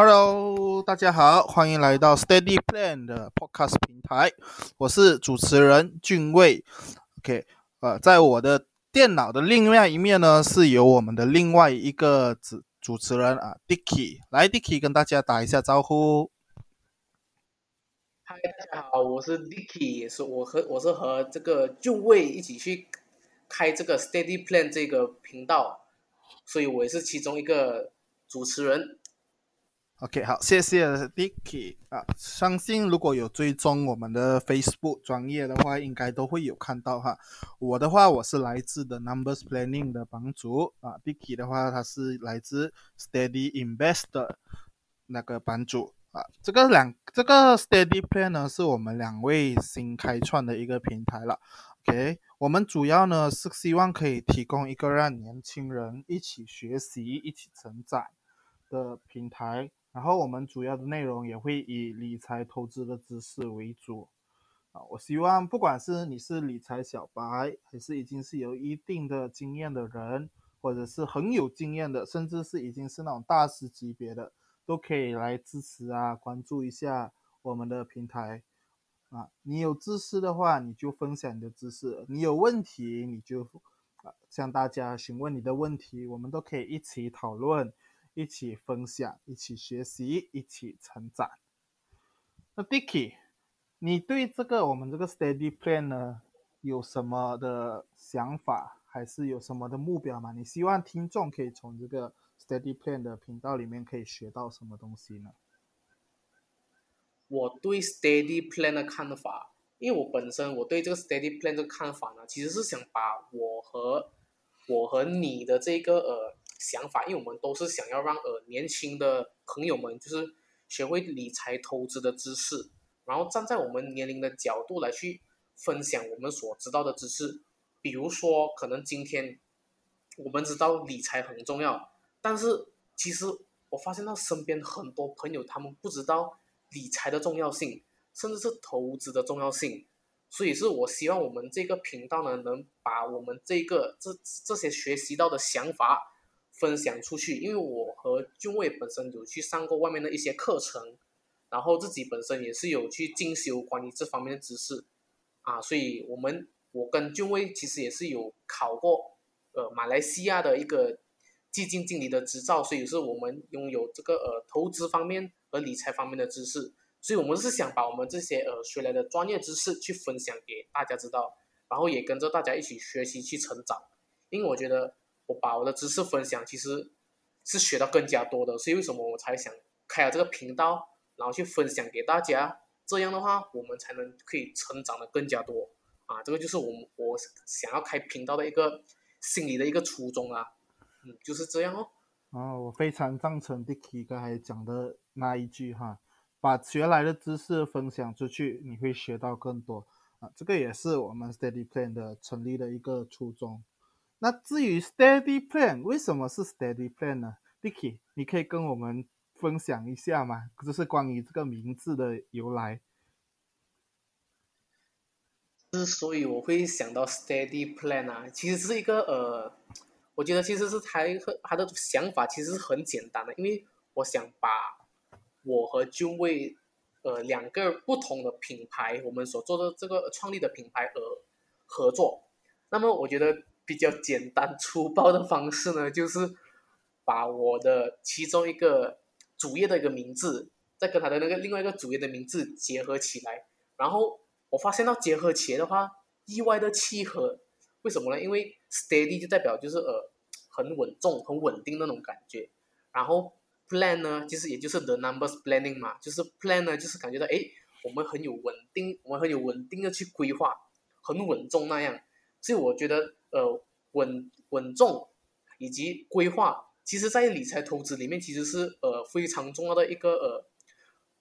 Hello，大家好，欢迎来到 Steady Plan 的 Podcast 平台，我是主持人俊卫。OK，呃，在我的电脑的另外一面呢，是由我们的另外一个主主持人啊，Dicky。来，Dicky 跟大家打一下招呼。嗨，大家好，我是 Dicky，也是我和我是和这个俊卫一起去开这个 Steady Plan 这个频道，所以我也是其中一个主持人。OK，好，谢谢 Dicky 啊！相信如果有追踪我们的 Facebook 专业的话，应该都会有看到哈。我的话，我是来自的 Numbers Planning 的帮主啊，Dicky 的话，他是来自 Steady Investor 那个帮主啊。这个两这个 Steady Plan 呢，是我们两位新开创的一个平台了。OK，我们主要呢是希望可以提供一个让年轻人一起学习、一起成长的平台。然后我们主要的内容也会以理财投资的知识为主，啊，我希望不管是你是理财小白，还是已经是有一定的经验的人，或者是很有经验的，甚至是已经是那种大师级别的，都可以来支持啊，关注一下我们的平台，啊，你有知识的话，你就分享你的知识；你有问题，你就啊向大家询问你的问题，我们都可以一起讨论。一起分享，一起学习，一起成长。那 Dicky，你对这个我们这个 Steady Plan 呢，有什么的想法，还是有什么的目标吗？你希望听众可以从这个 Steady Plan 的频道里面可以学到什么东西呢？我对 Steady Plan 的看法，因为我本身我对这个 Steady Plan 的看法呢，其实是想把我和我和你的这个呃。想法，因为我们都是想要让呃年轻的朋友们就是学会理财投资的知识，然后站在我们年龄的角度来去分享我们所知道的知识。比如说，可能今天我们知道理财很重要，但是其实我发现到身边很多朋友他们不知道理财的重要性，甚至是投资的重要性。所以是我希望我们这个频道呢，能把我们这个这这些学习到的想法。分享出去，因为我和俊卫本身有去上过外面的一些课程，然后自己本身也是有去进修关于这方面的知识，啊，所以我们我跟俊卫其实也是有考过，呃，马来西亚的一个基金经理的执照，所以是我们拥有这个呃投资方面和理财方面的知识，所以我们是想把我们这些呃学来的专业知识去分享给大家知道，然后也跟着大家一起学习去成长，因为我觉得。我把我的知识分享，其实是学到更加多的，所以为什么我才想开了这个频道，然后去分享给大家，这样的话我们才能可以成长的更加多啊！这个就是我们我想要开频道的一个心理的一个初衷啊，嗯，就是这样哦。哦，我非常赞成 Dicky 刚才讲的那一句哈，把学来的知识分享出去，你会学到更多啊！这个也是我们 Steady Plan 的成立的一个初衷。那至于 Steady Plan 为什么是 Steady Plan 呢？Dicky，你可以跟我们分享一下吗？就是关于这个名字的由来。之所以我会想到 Steady Plan 啊，其实是一个呃，我觉得其实是他和他的想法其实是很简单的，因为我想把我和君卫呃两个不同的品牌，我们所做的这个创立的品牌而合作，那么我觉得。比较简单粗暴的方式呢，就是把我的其中一个主页的一个名字，再跟他的那个另外一个主页的名字结合起来，然后我发现到结合起来的话，意外的契合。为什么呢？因为 steady 就代表就是呃很稳重、很稳定那种感觉，然后 plan 呢，其实也就是 the numbers planning 嘛，就是 plan 呢，就是感觉到哎，我们很有稳定，我们很有稳定的去规划，很稳重那样。所以我觉得。呃，稳稳重以及规划，其实，在理财投资里面，其实是呃非常重要的一个呃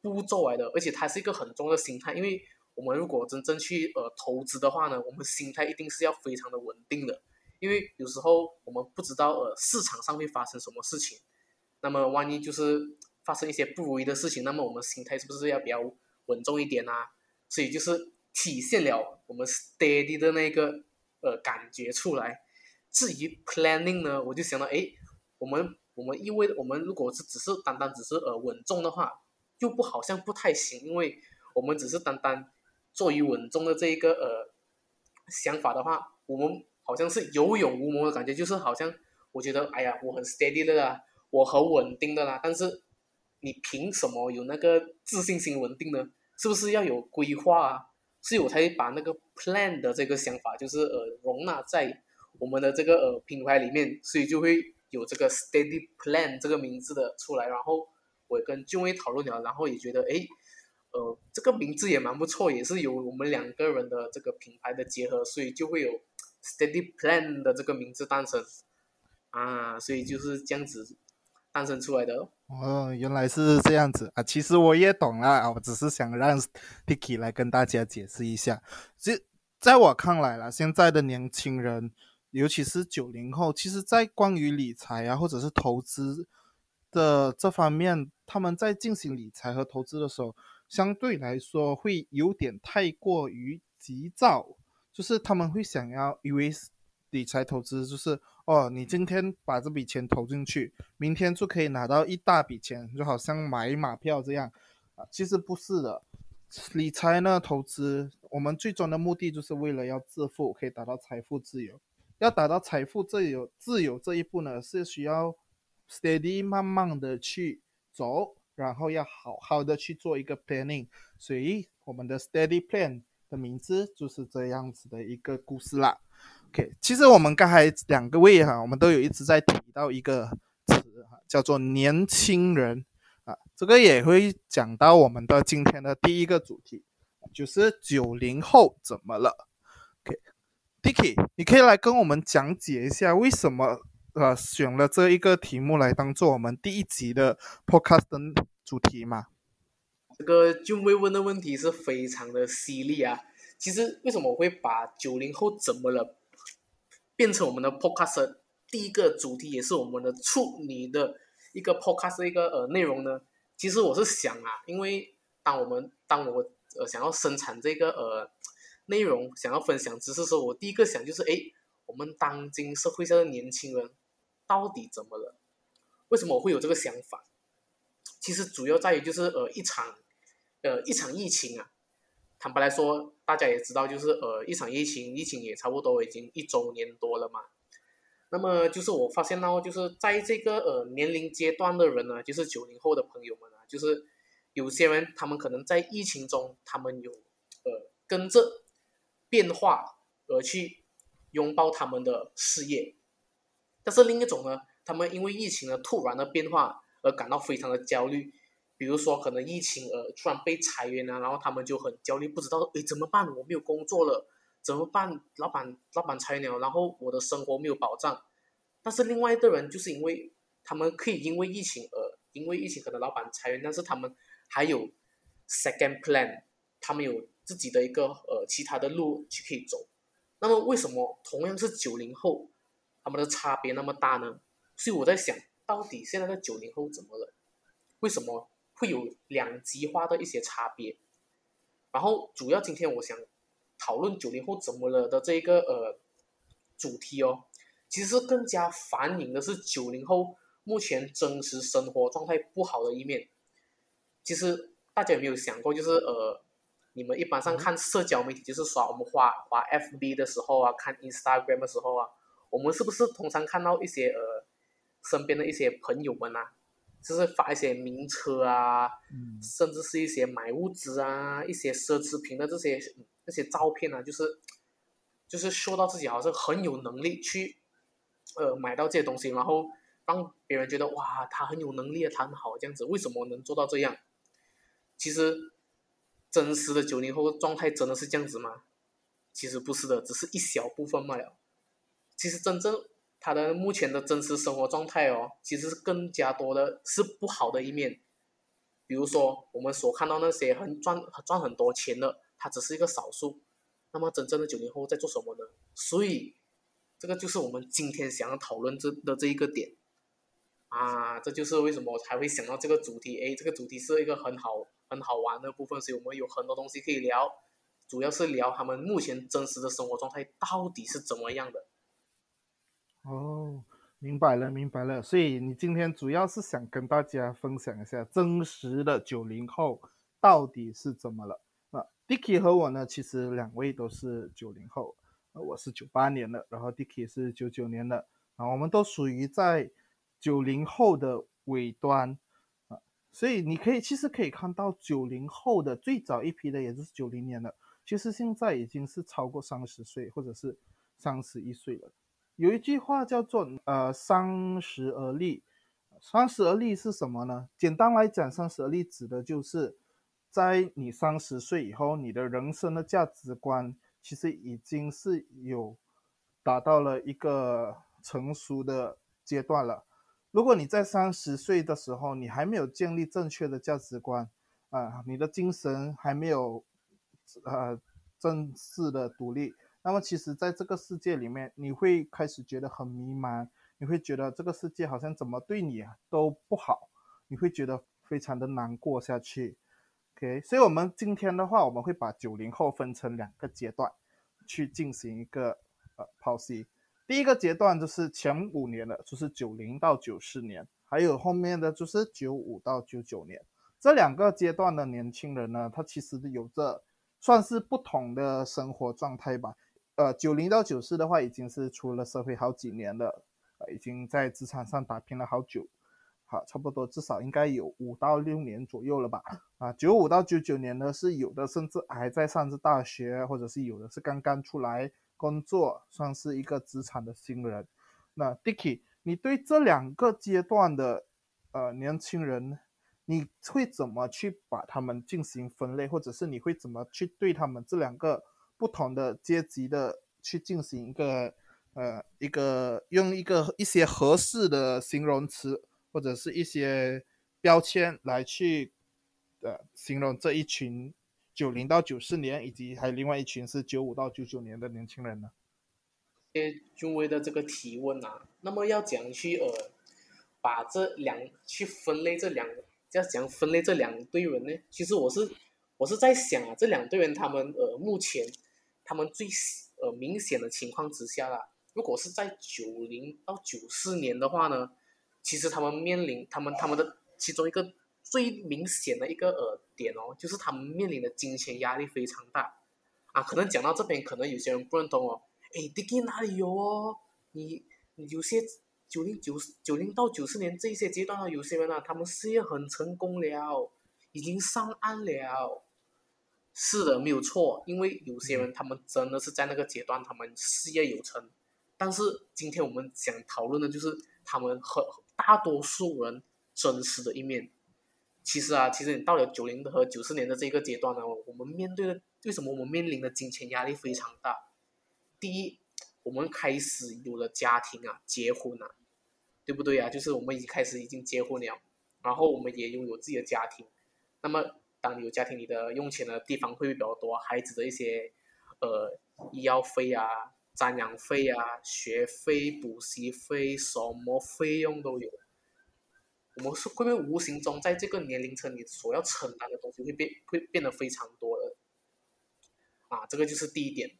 步骤来的，而且它是一个很重要的心态。因为我们如果真正去呃投资的话呢，我们心态一定是要非常的稳定的。因为有时候我们不知道呃市场上会发生什么事情，那么万一就是发生一些不如意的事情，那么我们心态是不是要比较稳重一点啊？所以就是体现了我们 steady 的那个。呃，感觉出来。至于 planning 呢，我就想到，哎，我们我们因为我们如果是只是单单只是呃稳重的话，又不好像不太行，因为我们只是单单做于稳重的这一个呃想法的话，我们好像是有勇无谋的感觉，就是好像我觉得哎呀，我很 steady 的啦，我很稳定的啦，但是你凭什么有那个自信心稳定呢？是不是要有规划啊？所以我才把那个 plan 的这个想法，就是呃容纳在我们的这个呃品牌里面，所以就会有这个 steady plan 这个名字的出来，然后。我跟俊威讨论了，然后也觉得，哎，呃，这个名字也蛮不错，也是有我们两个人的这个品牌的结合，所以就会有 Steady Plan 的这个名字诞生，啊，所以就是这样子诞生出来的。哦，原来是这样子啊！其实我也懂了，我只是想让 Dicky 来跟大家解释一下。其实在我看来啦，现在的年轻人，尤其是九零后，其实在关于理财啊，或者是投资。的这方面，他们在进行理财和投资的时候，相对来说会有点太过于急躁，就是他们会想要以为理财投资就是哦，你今天把这笔钱投进去，明天就可以拿到一大笔钱，就好像买马票这样啊。其实不是的，理财呢，投资我们最终的目的就是为了要致富，可以达到财富自由。要达到财富自由，自由这一步呢，是需要。steady 慢慢的去走，然后要好好的去做一个 planning，所以我们的 steady plan 的名字就是这样子的一个故事啦。OK，其实我们刚才两个位哈，我们都有一直在提到一个词哈，叫做年轻人啊，这个也会讲到我们的今天的第一个主题，就是九零后怎么了？OK，Dicky，你可以来跟我们讲解一下为什么？呃，选了这一个题目来当做我们第一集的 podcast 主题嘛？这个俊威问的问题是非常的犀利啊！其实为什么我会把九零后怎么了变成我们的 podcast 第一个主题，也是我们的处女的一个 podcast 一个呃内容呢？其实我是想啊，因为当我们当我呃想要生产这个呃内容，想要分享知识的时候，我第一个想就是哎，我们当今社会上的年轻人。到底怎么了？为什么我会有这个想法？其实主要在于就是呃一场，呃一场疫情啊。坦白来说，大家也知道，就是呃一场疫情，疫情也差不多已经一周年多了嘛。那么就是我发现到，就是在这个呃年龄阶段的人呢，就是九零后的朋友们啊，就是有些人他们可能在疫情中，他们有呃跟着变化而去拥抱他们的事业。但是另一种呢，他们因为疫情的突然的变化而感到非常的焦虑，比如说可能疫情而突然被裁员啊，然后他们就很焦虑，不知道诶怎么办？我没有工作了，怎么办？老板老板裁员了，然后我的生活没有保障。但是另外一个人就是因为他们可以因为疫情而因为疫情可能老板裁员，但是他们还有 second plan，他们有自己的一个呃其他的路去可以走。那么为什么同样是九零后？他们的差别那么大呢？所以我在想，到底现在的九零后怎么了？为什么会有两极化的一些差别？然后主要今天我想讨论九零后怎么了的这个呃主题哦，其实更加反映的是九零后目前真实生活状态不好的一面。其实大家有没有想过，就是呃，你们一般上看社交媒体，就是刷我们滑滑 FB 的时候啊，看 Instagram 的时候啊。我们是不是通常看到一些呃身边的一些朋友们啊，就是发一些名车啊，甚至是一些买物资啊、一些奢侈品的这些那些照片啊，就是就是说到自己好像很有能力去呃买到这些东西，然后让别人觉得哇他很有能力啊，他很好这样子，为什么能做到这样？其实真实的九零后状态真的是这样子吗？其实不是的，只是一小部分罢了。其实真正他的目前的真实生活状态哦，其实更加多的是不好的一面。比如说我们所看到那些很赚很赚很多钱的，他只是一个少数。那么真正的九零后在做什么呢？所以这个就是我们今天想要讨论这的这一个点啊，这就是为什么我才会想到这个主题。哎，这个主题是一个很好很好玩的部分，所以我们有很多东西可以聊，主要是聊他们目前真实的生活状态到底是怎么样的。哦，明白了，明白了。所以你今天主要是想跟大家分享一下真实的九零后到底是怎么了。那 Dicky 和我呢，其实两位都是九零后，我是九八年的，然后 Dicky 是九九年的，啊，我们都属于在九零后的尾端啊。所以你可以其实可以看到九零后的最早一批的，也就是九零年的，其实现在已经是超过三十岁或者是三十一岁了。有一句话叫做“呃，三十而立”，三十而立是什么呢？简单来讲，三十而立指的就是在你三十岁以后，你的人生的价值观其实已经是有达到了一个成熟的阶段了。如果你在三十岁的时候，你还没有建立正确的价值观，啊，你的精神还没有呃正式的独立。那么其实，在这个世界里面，你会开始觉得很迷茫，你会觉得这个世界好像怎么对你都不好，你会觉得非常的难过下去。OK，所以我们今天的话，我们会把九零后分成两个阶段去进行一个呃剖析。第一个阶段就是前五年的，就是九零到九四年，还有后面的就是九五到九九年。这两个阶段的年轻人呢，他其实有着算是不同的生活状态吧。呃，九零到九四的话，已经是出了社会好几年了，呃，已经在职场上打拼了好久，好，差不多至少应该有五到六年左右了吧。啊，九五到九九年呢，是有的甚至还在上着大学，或者是有的是刚刚出来工作，算是一个职场的新人。那 Dicky，你对这两个阶段的呃年轻人，你会怎么去把他们进行分类，或者是你会怎么去对他们这两个？不同的阶级的去进行一个呃一个用一个一些合适的形容词或者是一些标签来去呃形容这一群九零到九四年以及还有另外一群是九五到九九年的年轻人呢？谢君威的这个提问啊，那么要讲去呃把这两去分类这两要讲分类这两队人呢？其实我是我是在想啊，这两队人他们呃目前。他们最呃明显的情况之下啦，如果是在九零到九四年的话呢，其实他们面临他们他们的其中一个最明显的一个呃点哦，就是他们面临的金钱压力非常大啊。可能讲到这边，可能有些人不认同哦。哎，d i c k y 哪里有哦？你有些九零九九零到九四年这些阶段啊，有些人啊，他们事业很成功了，已经上岸了。是的，没有错，因为有些人他们真的是在那个阶段，他们事业有成。但是今天我们想讨论的就是他们和大多数人真实的一面。其实啊，其实你到了九零和九四年的这个阶段呢，我们面对的为什么我们面临的金钱压力非常大？第一，我们开始有了家庭啊，结婚啊，对不对啊？就是我们已经开始已经结婚了，然后我们也拥有自己的家庭，那么。当你有家庭，你的用钱的地方会比较多，孩子的一些，呃，医药费啊、赡养费啊、学费、补习费，什么费用都有。我们是会不会无形中在这个年龄层，你所要承担的东西会变会变得非常多的？啊，这个就是第一点。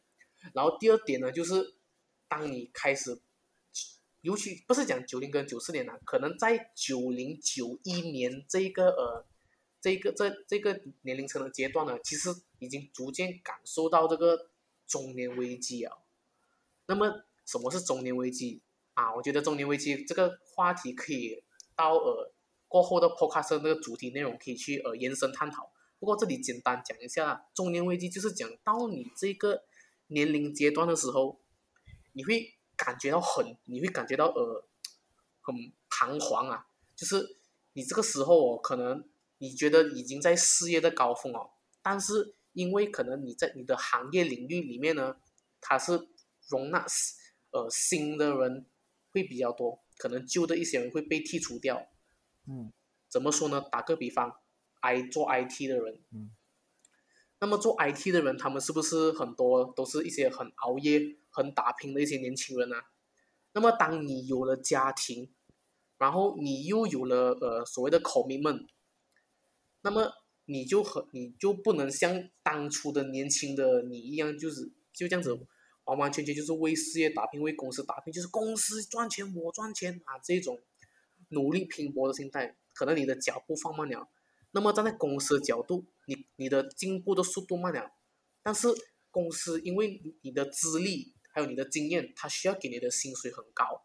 然后第二点呢，就是当你开始，尤其不是讲九零跟九四年啊，可能在九零九一年这个呃。这个这这个年龄层的阶段呢，其实已经逐渐感受到这个中年危机啊。那么什么是中年危机啊？我觉得中年危机这个话题可以到呃过后的 podcast 那个主题内容可以去呃延伸探讨。不过这里简单讲一下，中年危机就是讲到你这个年龄阶段的时候，你会感觉到很，你会感觉到呃很彷徨啊，就是你这个时候哦可能。你觉得已经在事业的高峰哦，但是因为可能你在你的行业领域里面呢，它是容纳呃新的人会比较多，可能旧的一些人会被剔除掉。嗯，怎么说呢？打个比方，I 做 IT 的人，嗯，那么做 IT 的人，他们是不是很多都是一些很熬夜、很打拼的一些年轻人呢？那么当你有了家庭，然后你又有了呃所谓的 commitment。那么你就和，你就不能像当初的年轻的你一样，就是就这样子，完完全全就是为事业打拼，为公司打拼，就是公司赚钱我赚钱啊这种努力拼搏的心态，可能你的脚步放慢了。那么站在公司的角度，你你的进步的速度慢了，但是公司因为你的资历还有你的经验，它需要给你的薪水很高。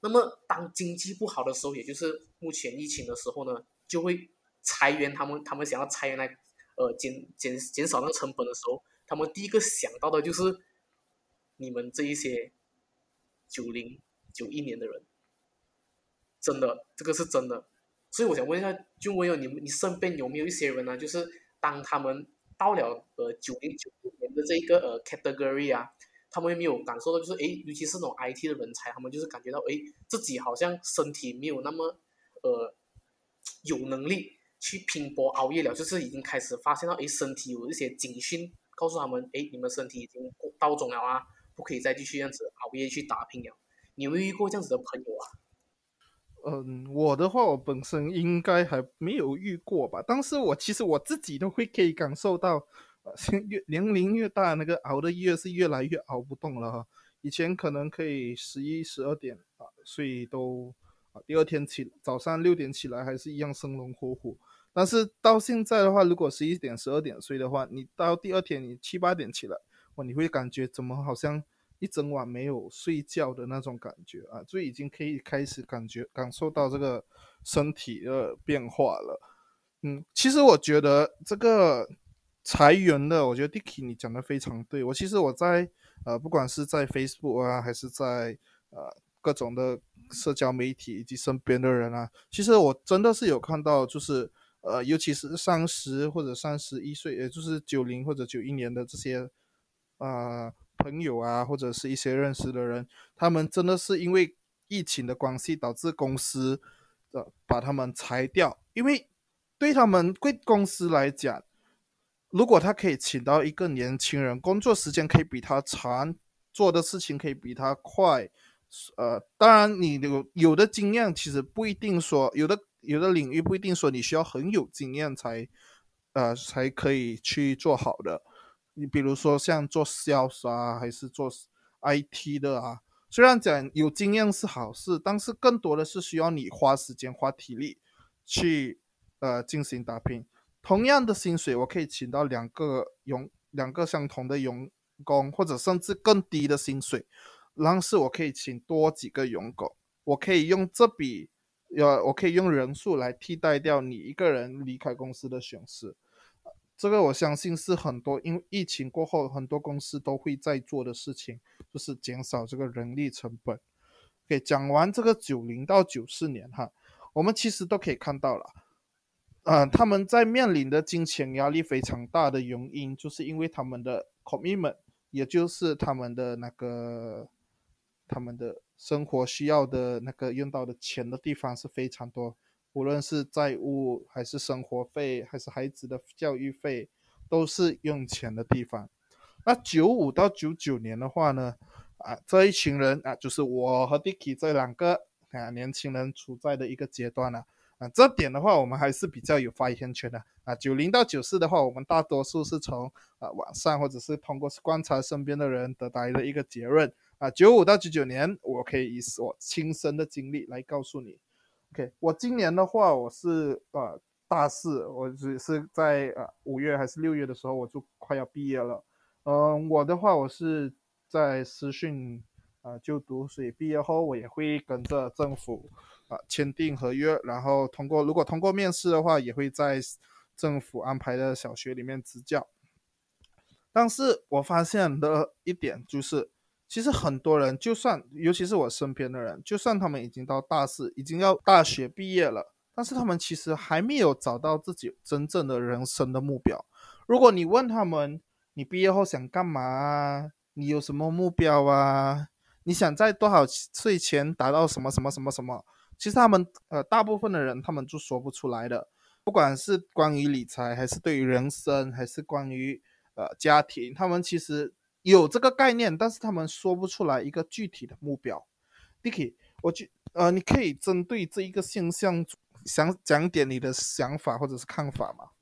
那么当经济不好的时候，也就是目前疫情的时候呢，就会裁员。他们他们想要裁员来，呃减减减少那个成本的时候，他们第一个想到的就是你们这一些九零九一年的人，真的，这个是真的。所以我想问一下，就问有你们，你身边有没有一些人呢？就是当他们到了呃九零九五年的这一个呃 category 啊，他们有没有感受到，就是诶，尤其是那种 IT 的人才，他们就是感觉到诶，自己好像身体没有那么呃有能力去拼搏熬夜了，就是已经开始发现到诶，身体有一些警讯，告诉他们诶，你们身体已经到中了啊，不可以再继续这样子熬夜去打拼了。你有没有遇过这样子的朋友啊？嗯，我的话，我本身应该还没有遇过吧。但是我其实我自己都会可以感受到，呃，越年龄越大，那个熬的夜是越来越熬不动了哈。以前可能可以十一、十二点啊睡都啊，第二天起早上六点起来还是一样生龙活虎。但是到现在的话，如果十一点、十二点睡的话，你到第二天你七八点起来，哇，你会感觉怎么好像？一整晚没有睡觉的那种感觉啊，就已经可以开始感觉感受到这个身体的变化了。嗯，其实我觉得这个裁员的，我觉得 Dicky 你讲的非常对。我其实我在呃，不管是在 Facebook 啊，还是在呃各种的社交媒体以及身边的人啊，其实我真的是有看到，就是呃，尤其是三十或者三十一岁，也就是九零或者九一年的这些啊。朋友啊，或者是一些认识的人，他们真的是因为疫情的关系，导致公司的把他们裁掉。因为对他们贵公司来讲，如果他可以请到一个年轻人，工作时间可以比他长，做的事情可以比他快，呃，当然你有有的经验，其实不一定说有的有的领域不一定说你需要很有经验才呃才可以去做好的。你比如说像做 sales 啊，还是做 IT 的啊，虽然讲有经验是好事，但是更多的是需要你花时间、花体力去呃进行打拼。同样的薪水，我可以请到两个佣两个相同的佣工，或者甚至更低的薪水，但是我可以请多几个佣工，我可以用这笔，要，我可以用人数来替代掉你一个人离开公司的损失。这个我相信是很多，因为疫情过后，很多公司都会在做的事情，就是减少这个人力成本。OK，讲完这个九零到九四年哈，我们其实都可以看到了，呃，他们在面临的金钱压力非常大的原因，就是因为他们的 commitment，也就是他们的那个他们的生活需要的那个用到的钱的地方是非常多。无论是债务还是生活费，还是孩子的教育费，都是用钱的地方。那九五到九九年的话呢，啊，这一群人啊，就是我和 Dicky 这两个啊年轻人处在的一个阶段了。啊，这点的话，我们还是比较有发言权的。啊，九零到九四的话，我们大多数是从啊网上或者是通过观察身边的人得来的一个结论。啊，九五到九九年，我可以以我亲身的经历来告诉你。OK，我今年的话，我是呃大四，我只是在呃五月还是六月的时候，我就快要毕业了。嗯，我的话，我是在私训啊就读，所以毕业后我也会跟着政府啊签订合约，然后通过如果通过面试的话，也会在政府安排的小学里面支教。但是我发现的一点就是。其实很多人，就算尤其是我身边的人，就算他们已经到大四，已经要大学毕业了，但是他们其实还没有找到自己真正的人生的目标。如果你问他们，你毕业后想干嘛？你有什么目标啊？你想在多少岁前达到什么什么什么什么？其实他们呃，大部分的人他们就说不出来的。不管是关于理财，还是对于人生，还是关于呃家庭，他们其实。有这个概念，但是他们说不出来一个具体的目标。Dicky，我觉呃，你可以针对这一个现象，想讲点你的想法或者是看法吗？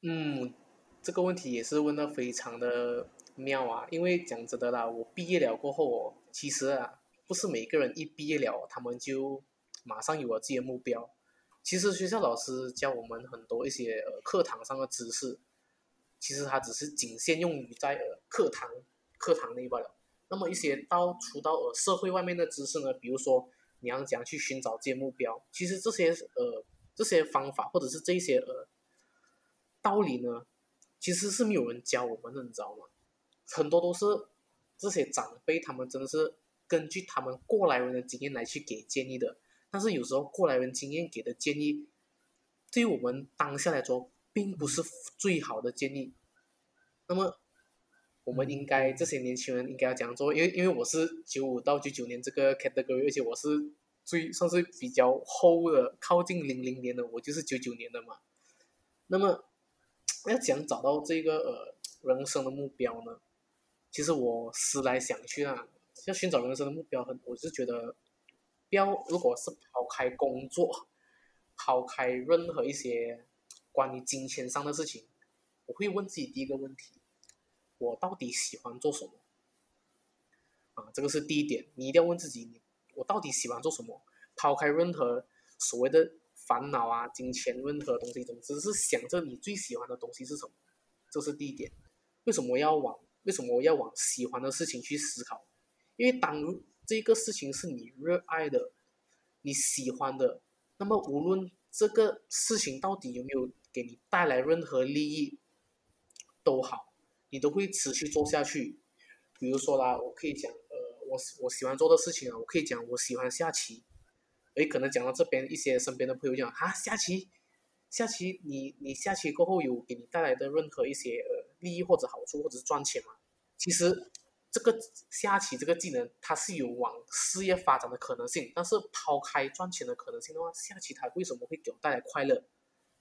嗯，这个问题也是问的非常的妙啊！因为讲真的啦，我毕业了过后哦，其实啊，不是每个人一毕业了，他们就马上有了自己的目标。其实学校老师教我们很多一些呃课堂上的知识，其实它只是仅限用于在呃课堂课堂内罢了。那么一些到出到呃社会外面的知识呢，比如说你要怎样去寻找这些目标，其实这些呃这些方法或者是这些呃道理呢，其实是没有人教我们的，你知道吗？很多都是这些长辈他们真的是根据他们过来人的经验来去给建议的，但是有时候过来人经验给的建议，对于我们当下来说，并不是最好的建议。那么，我们应该这些年轻人应该要这样做，因为因为我是九五到九九年这个 category，而且我是最算是比较后的，靠近零零年的，我就是九九年的嘛。那么，要讲找到这个呃人生的目标呢？其实我思来想去啊，要寻找人生的目标，很我是觉得，标如果是抛开工作，抛开任何一些关于金钱上的事情，我会问自己第一个问题：我到底喜欢做什么？啊，这个是第一点，你一定要问自己，你我到底喜欢做什么？抛开任何所谓的烦恼啊、金钱任何东西，总之是想着你最喜欢的东西是什么，这是第一点。为什么要往？为什么要往喜欢的事情去思考？因为当这个事情是你热爱的、你喜欢的，那么无论这个事情到底有没有给你带来任何利益，都好，你都会持续做下去。比如说啦，我可以讲，呃，我我喜欢做的事情啊，我可以讲我喜欢下棋。诶，可能讲到这边，一些身边的朋友讲啊，下棋，下棋，你你下棋过后有给你带来的任何一些呃。利益或者好处，或者是赚钱嘛？其实这个下棋这个技能，它是有往事业发展的可能性。但是抛开赚钱的可能性的话，下棋它为什么会给我带来快乐？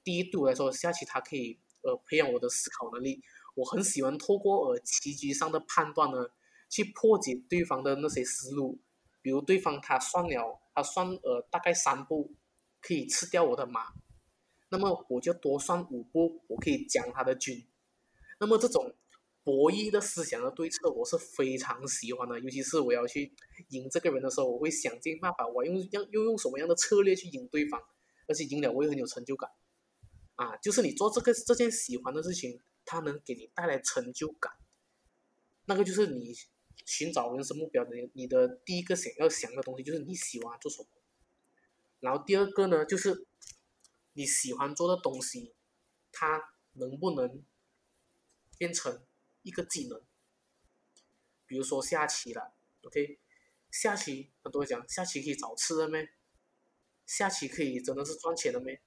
第一，对我来说，下棋它可以呃培养我的思考能力。我很喜欢透过呃棋局上的判断呢，去破解对方的那些思路。比如对方他算了，他算呃大概三步可以吃掉我的马，那么我就多算五步，我可以将他的军。那么这种博弈的思想的对策，我是非常喜欢的。尤其是我要去赢这个人的时候，我会想尽办法，我用用又用什么样的策略去赢对方，而且赢了我也很有成就感。啊，就是你做这个这件喜欢的事情，它能给你带来成就感，那个就是你寻找人生目标的你的第一个想要想的东西，就是你喜欢做什么。然后第二个呢，就是你喜欢做的东西，它能不能？变成一个技能，比如说下棋了，OK，下棋很多人讲下棋可以找吃的咩？下棋可以真的是赚钱的咩？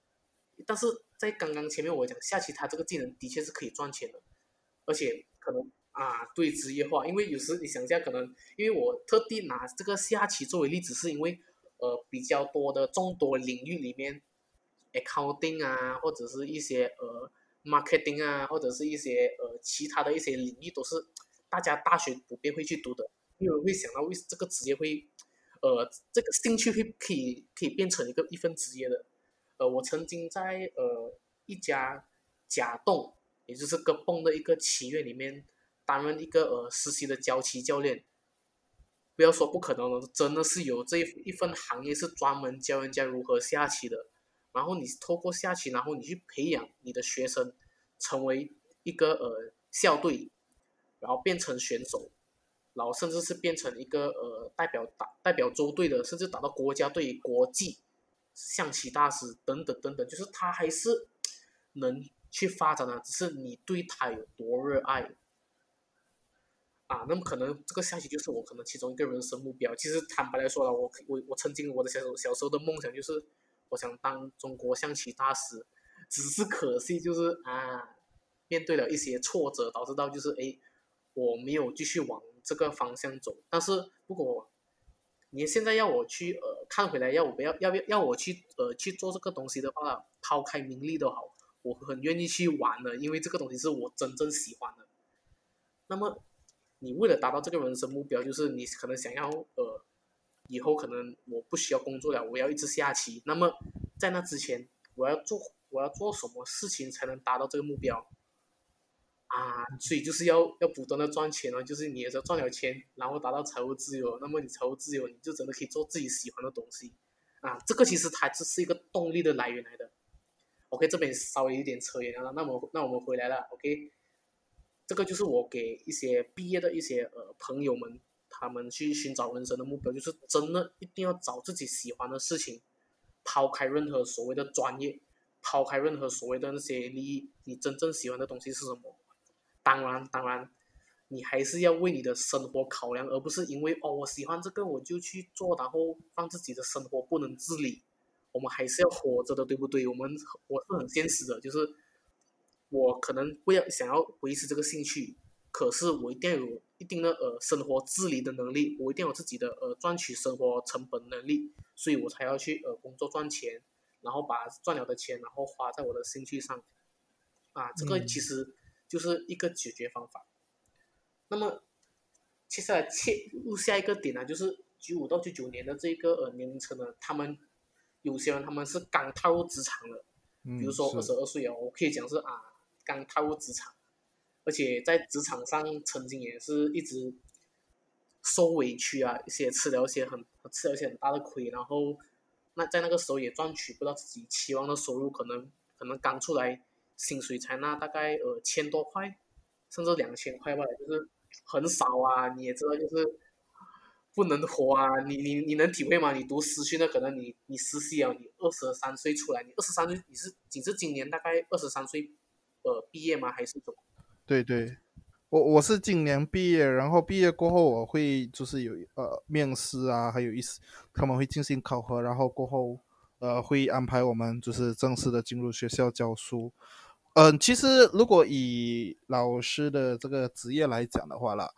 但是在刚刚前面我讲下棋，它这个技能的确是可以赚钱的，而且可能啊对职业化，因为有时你想一下，可能因为我特地拿这个下棋作为例子，是因为呃比较多的众多领域里面，accounting 啊或者是一些呃。marketing 啊，或者是一些呃其他的一些领域，都是大家大学普遍会去读的，因为会想到为这个职业会，呃，这个兴趣会可以可以变成一个一份职业的。呃，我曾经在呃一家甲洞，也就是个蹦的一个企业里面担任一个呃实习的教棋教练。不要说不可能了，真的是有这一份行业是专门教人家如何下棋的。然后你透过下棋，然后你去培养你的学生，成为一个呃校队，然后变成选手，然后甚至是变成一个呃代表打代表州队的，甚至打到国家队、国际象棋大师等等等等，就是他还是能去发展的，只是你对他有多热爱啊。那么可能这个下棋就是我可能其中一个人生目标。其实坦白来说了，我我我曾经我的小小时候的梦想就是。我想当中国象棋大师，只是可惜就是啊，面对了一些挫折，导致到就是哎，我没有继续往这个方向走。但是如果你现在要我去呃看回来，要我不要要不要要我去呃去做这个东西的话，抛开名利都好，我很愿意去玩的，因为这个东西是我真正喜欢的。那么你为了达到这个人生目标，就是你可能想要呃。以后可能我不需要工作了，我要一直下棋。那么在那之前，我要做我要做什么事情才能达到这个目标？啊，所以就是要要不断的赚钱哦，就是你也是赚了钱，然后达到财务自由，那么你财务自由，你就真的可以做自己喜欢的东西啊。这个其实它只是一个动力的来源来的。OK，这边稍微有点扯远了，那么那我们回来了。OK，这个就是我给一些毕业的一些呃朋友们，他们去寻找人生的目标，就是真的一定要找自己喜欢的事情，抛开任何所谓的专业，抛开任何所谓的那些利益，你真正喜欢的东西是什么？当然，当然，你还是要为你的生活考量，而不是因为哦我喜欢这个我就去做，然后让自己的生活不能自理。我们还是要活着的，对不对？我们我是很现实的，就是我可能不要想要维持这个兴趣，可是我一定要有一定的呃生活自理的能力，我一定要有自己的呃赚取生活成本能力，所以我才要去呃工作赚钱，然后把赚了的钱然后花在我的兴趣上，啊，这个其实。就是一个解决方法。那么，接下来切入下一个点呢，就是九五到九九年的这个呃年龄层呢，他们有些人他们是刚踏入职场的，比如说二十二岁哦，我可以讲是啊刚踏入职场，而且在职场上曾经也是一直受委屈啊，一些吃了一些很吃了一些很大的亏，然后那在那个时候也赚取不到自己期望的收入，可能可能刚出来。薪水才那大概呃千多块，甚至两千块吧，就是很少啊。你也知道，就是不能活啊。你你你能体会吗？你读实训的，可能你你实习啊，你二十三岁出来，你二十三岁你是你是今年大概二十三岁呃毕业吗？还是怎么？对对，我我是今年毕业，然后毕业过后我会就是有呃面试啊，还有一些他们会进行考核，然后过后呃会安排我们就是正式的进入学校教书。嗯，其实如果以老师的这个职业来讲的话啦，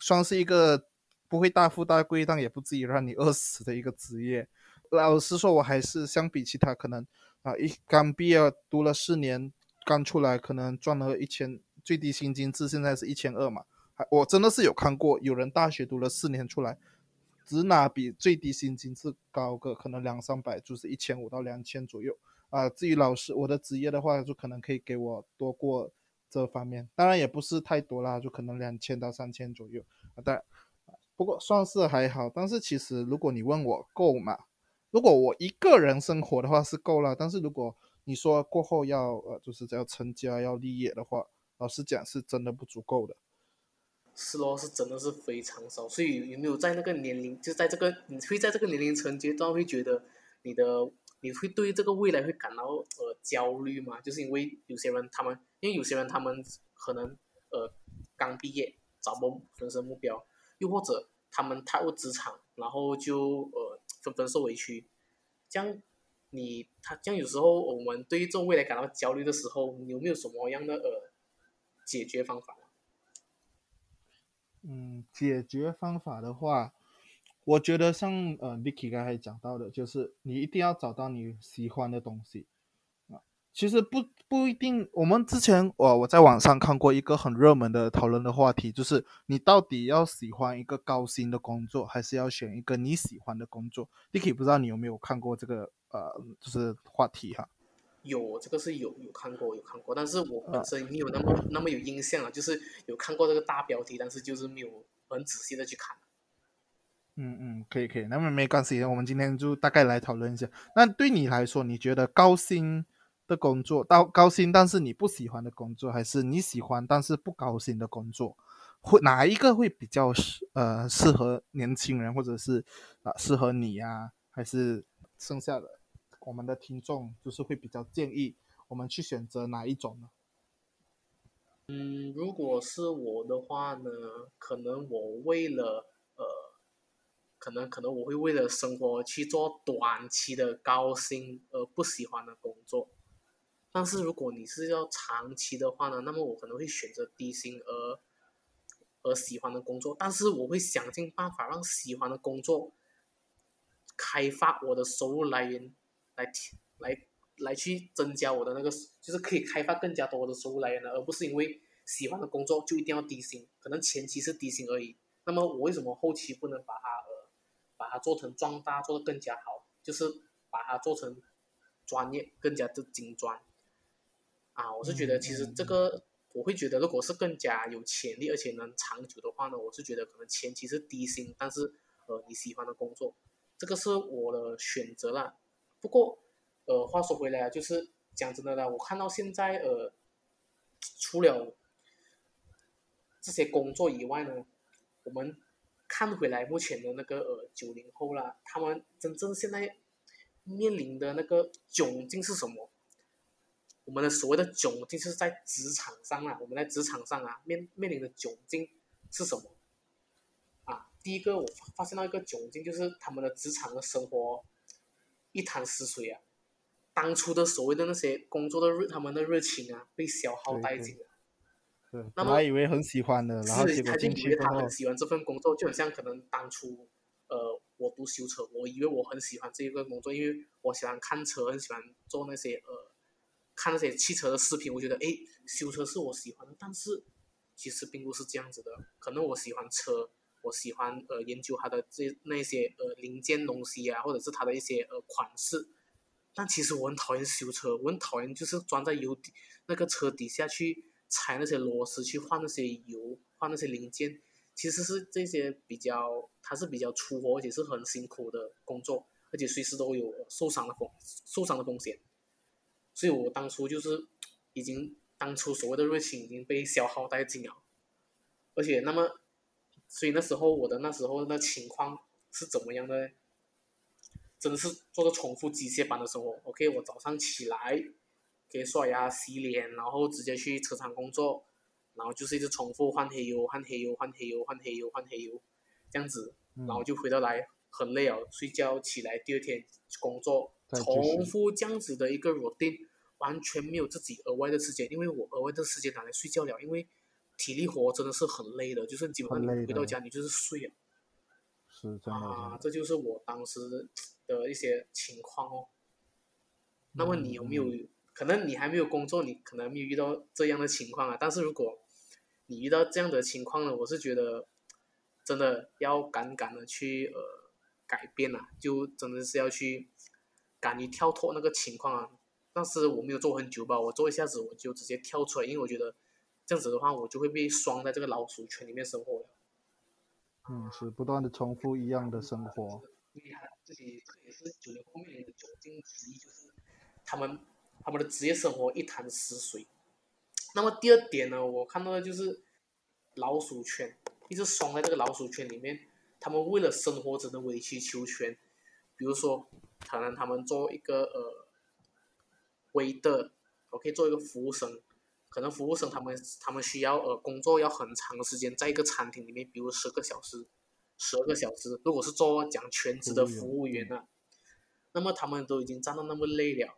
算是一个不会大富大贵，但也不至于让你饿死的一个职业。老实说，我还是相比其他可能啊，一刚毕业读了四年，刚出来可能赚了一千，最低薪金至现在是一千二嘛。还我真的是有看过有人大学读了四年出来，只拿比最低薪金是高个可能两三百，就是一千五到两千左右。啊，至于老师，我的职业的话，就可能可以给我多过这方面，当然也不是太多啦，就可能两千到三千左右啊。但不过算是还好。但是其实如果你问我够吗？如果我一个人生活的话是够了，但是如果你说过后要呃，就是要成家要立业的话，老实讲是真的不足够的。是咯，是真的是非常少。所以有没有在那个年龄，就在这个你会在这个年龄层阶段会觉得你的？你会对这个未来会感到呃焦虑吗？就是因为有些人他们，因为有些人他们可能呃刚毕业找不到人生目标，又或者他们踏入职场，然后就呃纷纷受委屈。这样你他这样有时候我们对于这种未来感到焦虑的时候，你有没有什么样的呃解决方法？嗯，解决方法的话。我觉得像呃，Vicky 刚才讲到的，就是你一定要找到你喜欢的东西啊。其实不不一定，我们之前我我在网上看过一个很热门的讨论的话题，就是你到底要喜欢一个高薪的工作，还是要选一个你喜欢的工作？Vicky 不知道你有没有看过这个呃，就是话题哈？有，这个是有有看过有看过，但是我本身没有那么那么有印象啊，就是有看过这个大标题，但是就是没有很仔细的去看。嗯嗯，可以可以，那么没关系，我们今天就大概来讨论一下。那对你来说，你觉得高薪的工作，到高薪但是你不喜欢的工作，还是你喜欢但是不高薪的工作，会哪一个会比较适呃适合年轻人，或者是啊适合你呀？还是剩下的我们的听众就是会比较建议我们去选择哪一种呢？嗯，如果是我的话呢，可能我为了呃。可能可能我会为了生活去做短期的高薪而不喜欢的工作，但是如果你是要长期的话呢，那么我可能会选择低薪而而喜欢的工作，但是我会想尽办法让喜欢的工作开发我的收入来源，来来来去增加我的那个就是可以开发更加多的收入来源的，而不是因为喜欢的工作就一定要低薪，可能前期是低薪而已，那么我为什么后期不能把它？把它做成壮大，做得更加好，就是把它做成专业，更加的精专。啊，我是觉得其实这个我会觉得，如果是更加有潜力而且能长久的话呢，我是觉得可能前期是低薪，但是呃你喜欢的工作，这个是我的选择啦。不过呃话说回来啊，就是讲真的啦，我看到现在呃除了这些工作以外呢，我们看回来目前的那个呃九零后啦，他们真正现在面临的那个窘境是什么？我们的所谓的窘境是在职场上啊，我们在职场上啊面面临的窘境是什么？啊，第一个我发现到一个窘境就是他们的职场的生活一潭死水啊，当初的所谓的那些工作的热，他们的热情啊被消耗殆尽了。对，那么本来以为很喜欢的，然后，结果他就以为他很，喜欢这份工作，就很像可能当初，呃，我读修车，我以为我很喜欢这一份工作，因为我喜欢看车，很喜欢做那些呃，看那些汽车的视频，我觉得诶，修车是我喜欢的，但是其实并不是这样子的，可能我喜欢车，我喜欢呃研究它的这那些呃零件东西啊，或者是它的一些呃款式，但其实我很讨厌修车，我很讨厌就是钻在油底那个车底下去拆那些螺丝，去换那些油，换那些零件，其实是这些比较，它是比较粗活，而且是很辛苦的工作，而且随时都有受伤的风受伤的风险。所以我当初就是已经当初所谓的热情已经被消耗殆尽了，而且那么，所以那时候我的那时候的情况是怎么样的呢？真的是做个重复机械般的生活。OK，我早上起来，给刷牙、洗脸，然后直接去车厂工作，然后就是一直重复换黑油、换黑油、换黑油、换黑油、换黑油，这样子，嗯然后就回到来很累哦，睡觉起来，第二天工作，重复这样子的一个 routine，完全没有自己额外的时间，因为我额外的时间拿来睡觉了，因为体力活真的是很累的，就是基本上你回到家你就是睡了。是这样啊，这就是我当时的一些情况哦。那么你有没有？嗯可能你还没有工作，你可能没有遇到这样的情况啊。但是如果你遇到这样的情况呢，我是觉得真的要敢敢的去呃改变啊，就真的是要去敢于跳脱那个情况啊。但是我没有做很久吧，我做一下子我就直接跳出来，因为我觉得这样子的话，我就会被拴在这个老鼠圈里面生活了。嗯，是不断的重复一样的生活。厉害，这些这也是九零后面临的窘境之一，就是他们他们的职业生活一潭死水。那么第二点呢，我看到的就是老鼠圈，一直拴在这个老鼠圈里面，他们为了生活只能委曲求全。比如说，可能他们做一个呃，微的，我可以做一个服务生，可能服务生他们他们需要呃工作要很长的时间，在一个餐厅里面，比如十个小时、十二个小时。如果是做讲全职的服务员啊，那么他们都已经站到那么累了，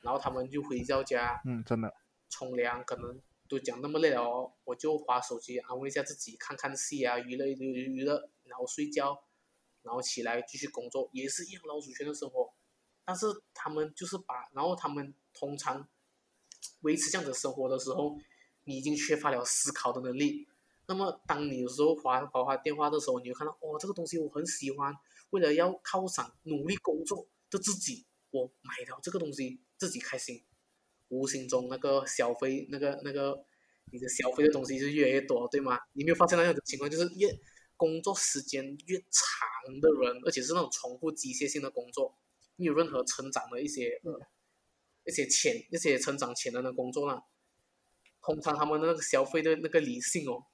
然后他们就回到家嗯，真的，冲凉，可能都讲那么累了哦，我就划手机安慰一下自己，看看戏啊，娱乐娱乐娱乐，然后睡觉，然后起来继续工作，也是一样老鼠圈的生活。但是他们就是把，然后他们通常维持这样子的生活的时候，你已经缺乏了思考的能力。那么当你有时候划划划电话的时候，你就看到哦，这个东西我很喜欢，为了要犒赏努力工作的自己，我买了这个东西，自己开心。无形中那个消费，那个那个你的消费的东西就越来越多，对吗？你没有发现那样的情况，就是越工作时间越长的人，而且是那种重复机械性的工作，没有任何成长的一些呃一些潜一些成长潜能的工作呢，通常他们的那个消费的那个理性哦，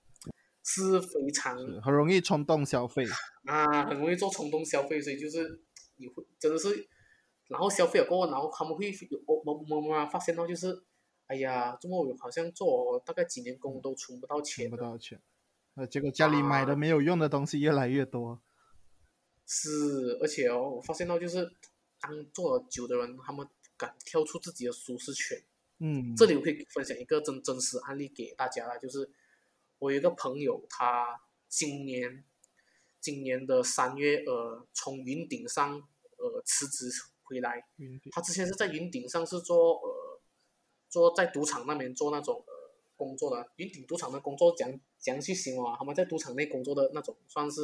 是非常是很容易冲动消费。啊，很容易做冲动消费，所以就是你会真的是，然后消费了过后，然后他们会有我我我们发现到就是，哎呀，这么好像做大概几年工都存不到钱存不，到钱，那结果家里买的没有用的东西越来越多。是，而且哦，我发现到就是，当做了久的人，他们敢跳出自己的舒适圈。嗯，这里我可以分享一个真真实案例给大家啦，就是我有一个朋友，他今年今年的三月，呃，从云顶上呃辞职回来，他之前是在云顶上是做呃做在赌场那边做那种呃工作的，云顶赌场的工作讲讲去形容啊，他们在赌场内工作的那种算是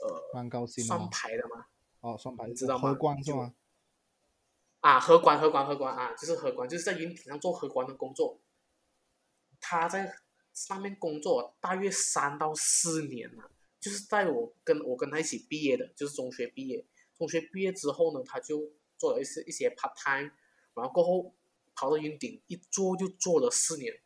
呃蛮高兴算哦。牌的嘛，哦，算牌你知道吗荷官是吗？啊，荷官荷官荷官啊，就是荷官，就是在云顶上做荷官的工作。他在上面工作大约三到四年了，就是在我跟我跟他一起毕业的，就是中学毕业。中学毕业之后呢，他就做了一些一些 part time，然后过后跑到云顶一做就做了四年。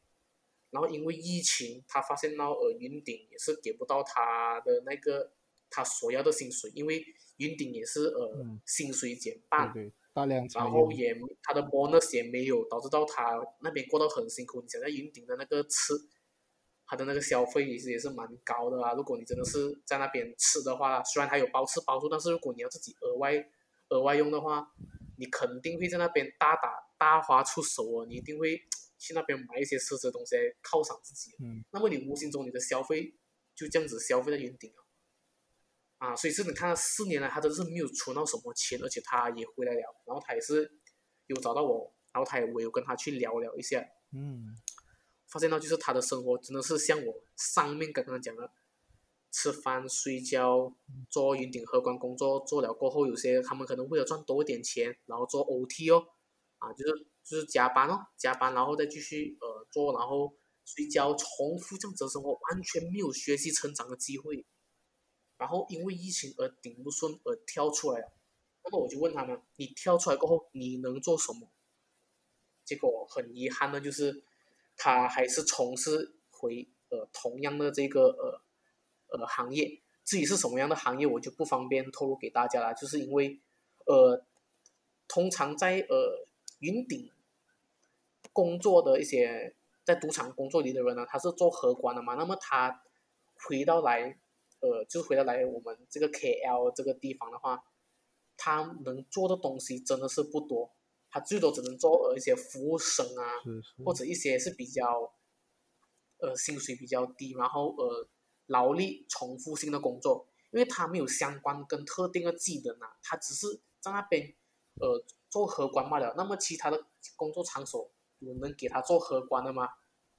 然后因为疫情，他发现到呃云顶也是给不到他的那个他所要的薪水，因为云顶也是呃薪水减半，对大量然后也他的 bonus 也没有，导致到他那边过得很辛苦。你想在云顶的那个吃，他的那个消费也是也是蛮高的啊。如果你真的是在那边吃的话，虽然他有包吃包住，但是如果你要自己额外额外用的话，你肯定会在那边大打大花出手哦，你一定会。去那边买一些奢侈的东西来犒赏自己，嗯，那么你无形中你的消费就这样子消费在云顶了，啊，所以是你看四年来他真是没有存到什么钱，而且他也回来了，然后他也是有找到我，然后他也我有跟他去聊聊一下，嗯，发现到就是他的生活真的是像我上面刚刚讲的，吃饭睡觉做云顶荷官工作做了过后，有些他们可能为了赚多一点钱，然后做 OT 哦，啊，就是。就是加班哦，加班然后再继续呃做，然后睡觉，重复这样子的生活，完全没有学习成长的机会。然后因为疫情而顶不顺而跳出来了。那么我就问他们：你跳出来过后，你能做什么？结果很遗憾的就是，他还是从事回呃同样的这个呃呃行业。至于是什么样的行业，我就不方便透露给大家了。就是因为呃，通常在呃云顶。工作的一些在赌场工作里的人呢，他是做荷官的嘛，那么他回到来，呃，就回到来我们这个 KL 这个地方的话，他能做的东西真的是不多，他最多只能做呃一些服务生啊，或者一些是比较，呃，薪水比较低，然后呃，劳力重复性的工作，因为他没有相关跟特定的技能啊，他只是在那边呃做荷官罢了，那么其他的工作场所。有能给他做荷官的吗？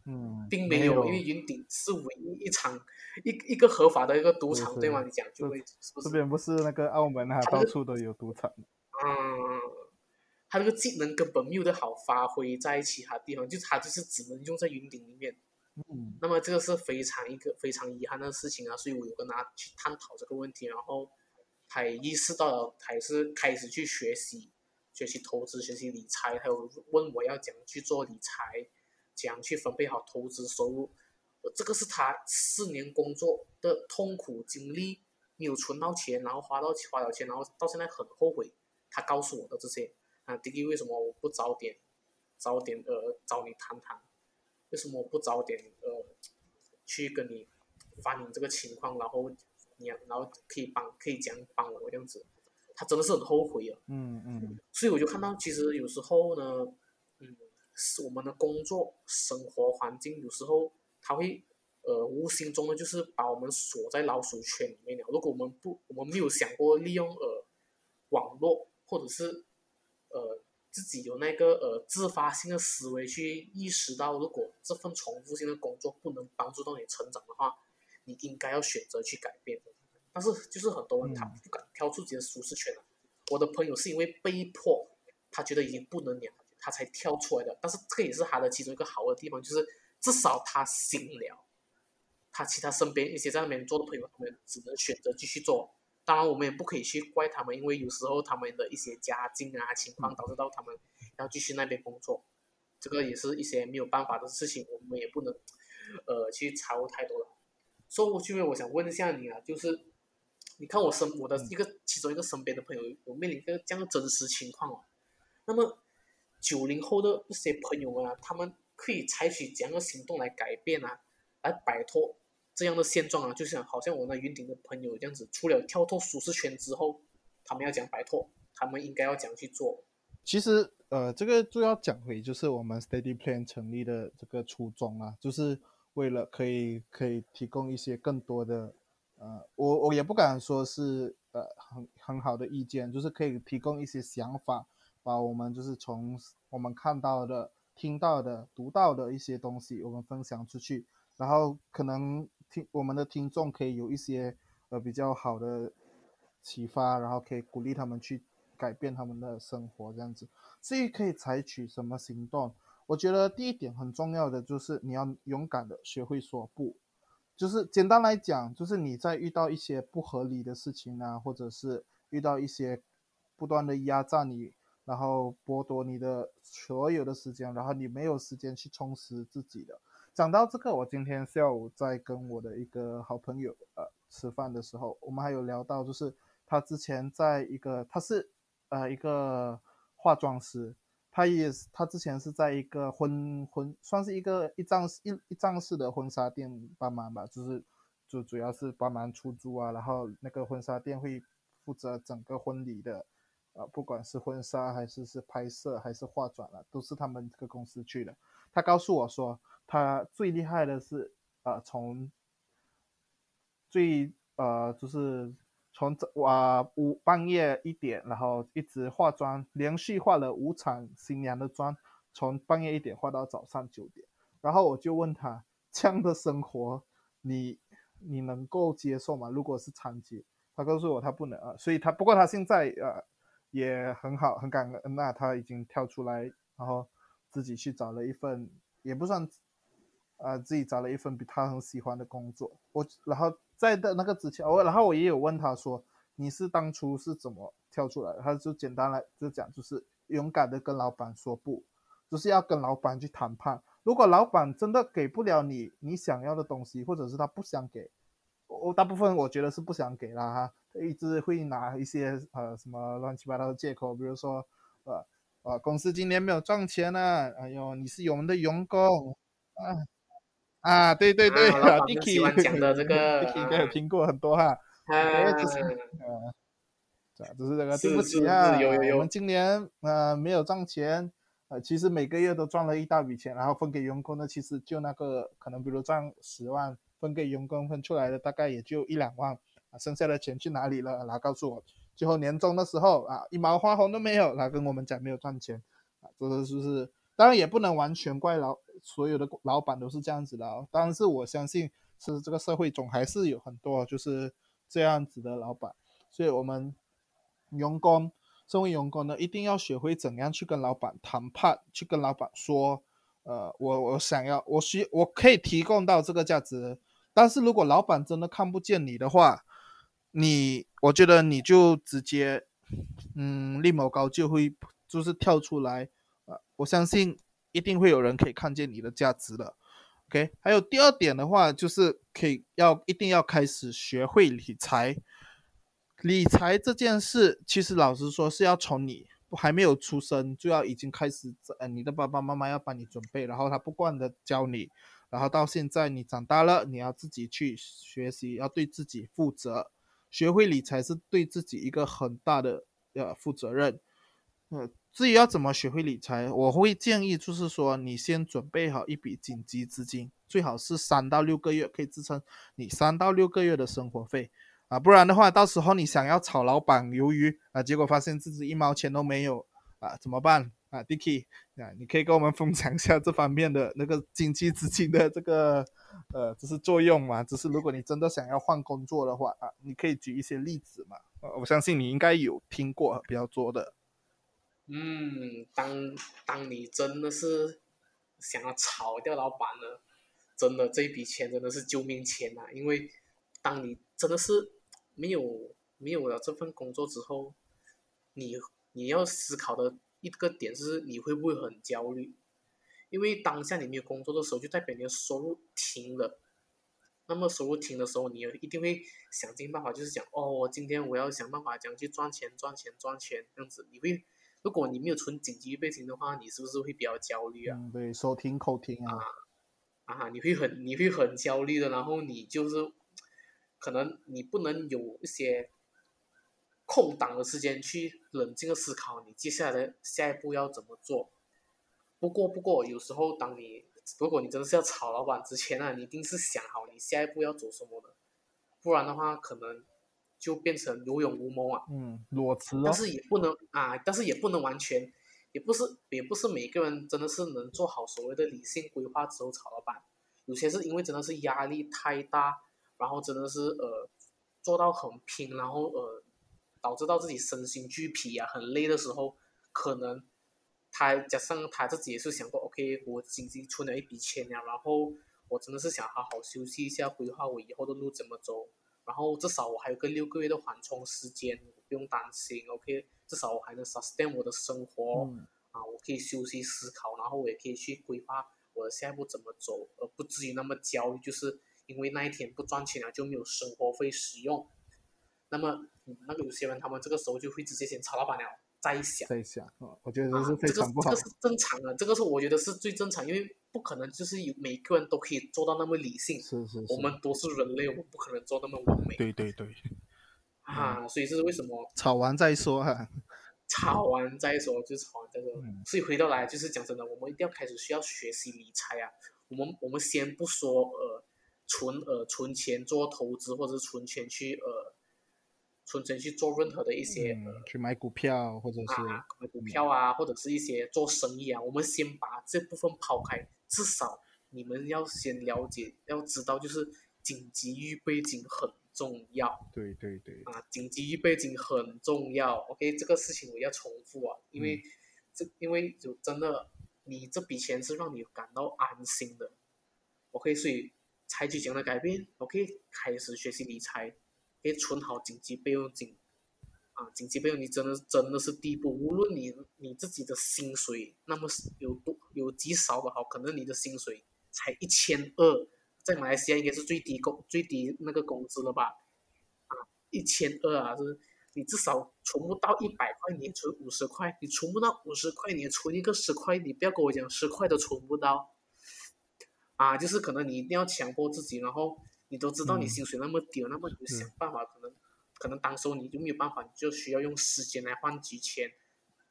嗯，并没有，因为云顶是唯一一场一一个合法的一个赌场，对吗？你讲就会，这边不是那个澳门啊，到处都有赌场。嗯，他这个技能根本没有的好发挥在其他地方，就他就是只能用在云顶里面。嗯，那么这个是非常一个非常遗憾的事情啊，所以我有跟他去探讨这个问题，然后他也意识到了，还是开始去学习。学习投资，学习理财，还有问我要怎样去做理财，怎样去分配好投资收入。这个是他四年工作的痛苦经历，没有存到钱，然后花到花了钱，然后到现在很后悔。他告诉我的这些啊，弟弟为什么我不早点早点呃找你谈谈？为什么我不早点呃去跟你反映这个情况，然后你然后可以帮可以讲帮我这样子？他真的是很后悔啊，嗯嗯，所以我就看到，其实有时候呢，嗯，是我们的工作生活环境有时候他会，呃，无形中呢，就是把我们锁在老鼠圈里面了。如果我们不，我们没有想过利用呃网络，或者是呃自己有那个呃自发性的思维去意识到，如果这份重复性的工作不能帮助到你成长的话，你应该要选择去改变。但是就是很多人他不敢跳出自己的舒适圈了。我的朋友是因为被迫，他觉得已经不能了，他才跳出来的。但是这个也是他的其中一个好的地方，就是至少他醒了。他其他身边一些在那边做的朋友，他们只能选择继续做。当然，我们也不可以去怪他们，因为有时候他们的一些家境啊情况导致到他们要继续那边工作，这个也是一些没有办法的事情，我们也不能呃去操太多了。所以，我这边我想问一下你啊，就是。你看我身我的一个其中一个身边的朋友有面临一个这样的真实情况哦，那么九零后的一些朋友们啊，他们可以采取怎样的行动来改变啊，来摆脱这样的现状啊？就像好像我那云顶的朋友这样子，除了跳脱舒适圈之后，他们要讲摆脱，他们应该要讲去做？其实呃，这个就要讲回就是我们 Steady Plan 成立的这个初衷啊，就是为了可以可以提供一些更多的。呃，我我也不敢说是呃很很好的意见，就是可以提供一些想法，把我们就是从我们看到的、听到的、读到的一些东西，我们分享出去，然后可能听我们的听众可以有一些呃比较好的启发，然后可以鼓励他们去改变他们的生活，这样子。至于可以采取什么行动，我觉得第一点很重要的就是你要勇敢的学会说不，就是简单来讲，就是你在遇到一些不合理的事情啊，或者是遇到一些不断的压榨你，然后剥夺你的所有的时间，然后你没有时间去充实自己的。讲到这个，我今天下午在跟我的一个好朋友呃吃饭的时候，我们还有聊到，就是他之前在一个他是呃一个化妆师。他也是，他之前是在一个婚婚，算是一个一张一一张式的婚纱店帮忙吧，就是就主要是帮忙出租啊，然后那个婚纱店会负责整个婚礼的，呃，不管是婚纱还是是拍摄还是化妆了，都是他们这个公司去的。他告诉我说，他最厉害的是，呃，从最呃就是。从早哇五半夜一点，然后一直化妆，连续化了五场新娘的妆，从半夜一点化到早上九点。然后我就问他，这样的生活你你能够接受吗？如果是残疾，他告诉我他不能啊。所以他不过他现在呃也很好，很感恩那他已经跳出来，然后自己去找了一份也不算啊自己找了一份比他很喜欢的工作。我然后。在的那个之前，我然后我也有问他说，你是当初是怎么跳出来的？他就简单来就讲，就是勇敢的跟老板说不，就是要跟老板去谈判。如果老板真的给不了你你想要的东西，或者是他不想给，我大部分我觉得是不想给啦哈，一直会拿一些呃什么乱七八糟的借口，比如说呃呃公司今年没有赚钱啊，哎呦你是我们的员工啊。啊，对对对，Dicky 喜欢讲的这个，Dicky 应该有听过很多哈。啊，就是，呃，就是这个，对不起啊，我们今年呃没有赚钱，呃，其实每个月都赚了一大笔钱，然后分给员工呢，其实就那个可能，比如赚十万，分给员工分出来的大概也就一两万，啊，剩下的钱去哪里了？然后告诉我，最后年终的时候啊，一毛花红都没有，然后跟我们讲没有赚钱，啊，这个是不是？当然也不能完全怪老所有的老板都是这样子的哦，但是我相信是这个社会总还是有很多就是这样子的老板，所以我们员工身为员工呢，一定要学会怎样去跟老板谈判，去跟老板说，呃，我我想要我需我可以提供到这个价值，但是如果老板真的看不见你的话，你我觉得你就直接嗯立某高就会就是跳出来。我相信一定会有人可以看见你的价值的，OK。还有第二点的话，就是可以要一定要开始学会理财。理财这件事，其实老实说是要从你还没有出生就要已经开始，呃，你的爸爸妈妈要帮你准备，然后他不断的教你，然后到现在你长大了，你要自己去学习，要对自己负责。学会理财是对自己一个很大的呃负责任，呃。至于要怎么学会理财，我会建议就是说，你先准备好一笔紧急资金，最好是三到六个月可以支撑你三到六个月的生活费啊，不然的话，到时候你想要炒老板鱿鱼啊，结果发现自己一毛钱都没有啊，怎么办啊？Dicky 啊，你可以跟我们分享一下这方面的那个紧急资金的这个呃，就是作用嘛？只是如果你真的想要换工作的话啊，你可以举一些例子嘛？呃，我相信你应该有听过比较多的。嗯，当当你真的是想要炒掉老板呢，真的这一笔钱真的是救命钱呐！因为当你真的是没有没有了这份工作之后，你你要思考的一个点是你会不会很焦虑？因为当下你没有工作的时候，就代表你的收入停了。那么收入停的时候，你一定会想尽办法，就是讲哦，今天我要想办法讲去赚钱、赚钱、赚钱这样子，你会。如果你没有存紧急预备金的话，你是不是会比较焦虑啊？嗯，对，收听口听啊，啊，你会很你会很焦虑的，然后你就是可能你不能有一些空档的时间去冷静的思考你接下来的下一步要怎么做。不过不过有时候当你如果你真的是要炒老板之前啊，你一定是想好你下一步要做什么的，不然的话可能。就变成有勇无谋啊，嗯，裸辞，但是也不能啊，但是也不能完全，也不是，也不是每个人真的是能做好所谓的理性规划之后炒老板，有些是因为真的是压力太大，然后真的是呃做到很拼，然后呃导致到自己身心俱疲啊，很累的时候，可能他加上他自己也是想过，OK，我经济存了一笔钱了，然后我真的是想好好休息一下，规划我以后的路怎么走，然后至少我还有个六个月的缓冲时间，不用担心，OK，至少我还能 sustain 我的生活，啊，我可以休息思考，然后我也可以去规划我的下一步怎么走，而不至于那么焦虑，就是因为那一天不赚钱了就没有生活费使用，那么那个有些人他们这个时候就会直接先炒老板了。在想，在想啊，我觉得是非常不好。这个这个是正常的，这个是我觉得是最正常，因为不可能就是有每个人都可以做到那么理性。是是是。我们都是人类，我们不可能做那么完美。对对对。啊，所以这是为什么？炒完再说哈。炒完再说，就炒完再说。所以回到来，就是讲真的，我们一定要开始需要学习理财啊。我们我们先不说呃存呃存钱做投资，或者是存钱去呃。存钱去做任何的一些，去买股票或者是买股票啊，或者是一些做生意啊。我们先把这部分抛开，至少你们要先了解，要知道就是紧急预备金很重要。对对对。啊，紧急预备金很重要。OK，这个事情我要重复啊，因为这因为就真的，你这笔钱是让你感到安心的。OK，所以采取这样的改变，OK，开始学习理财。可以存好紧急备用金，啊，紧急备用金真的真的是第一步。无论你你自己的薪水那么有多有极少的好，可能你的薪水才一千二，在马来西亚应该是最低工最低那个工资了吧？啊，一千二啊，就是，你至少存不到一百块，你存五十块，你存不到五十块，你存一个十块，你不要跟我讲十块都存不到，啊，就是可能你一定要强迫自己，然后。你都知道你薪水那么低，那么你就想办法，可能可能当时候你就没有办法，你就需要用时间来换几千，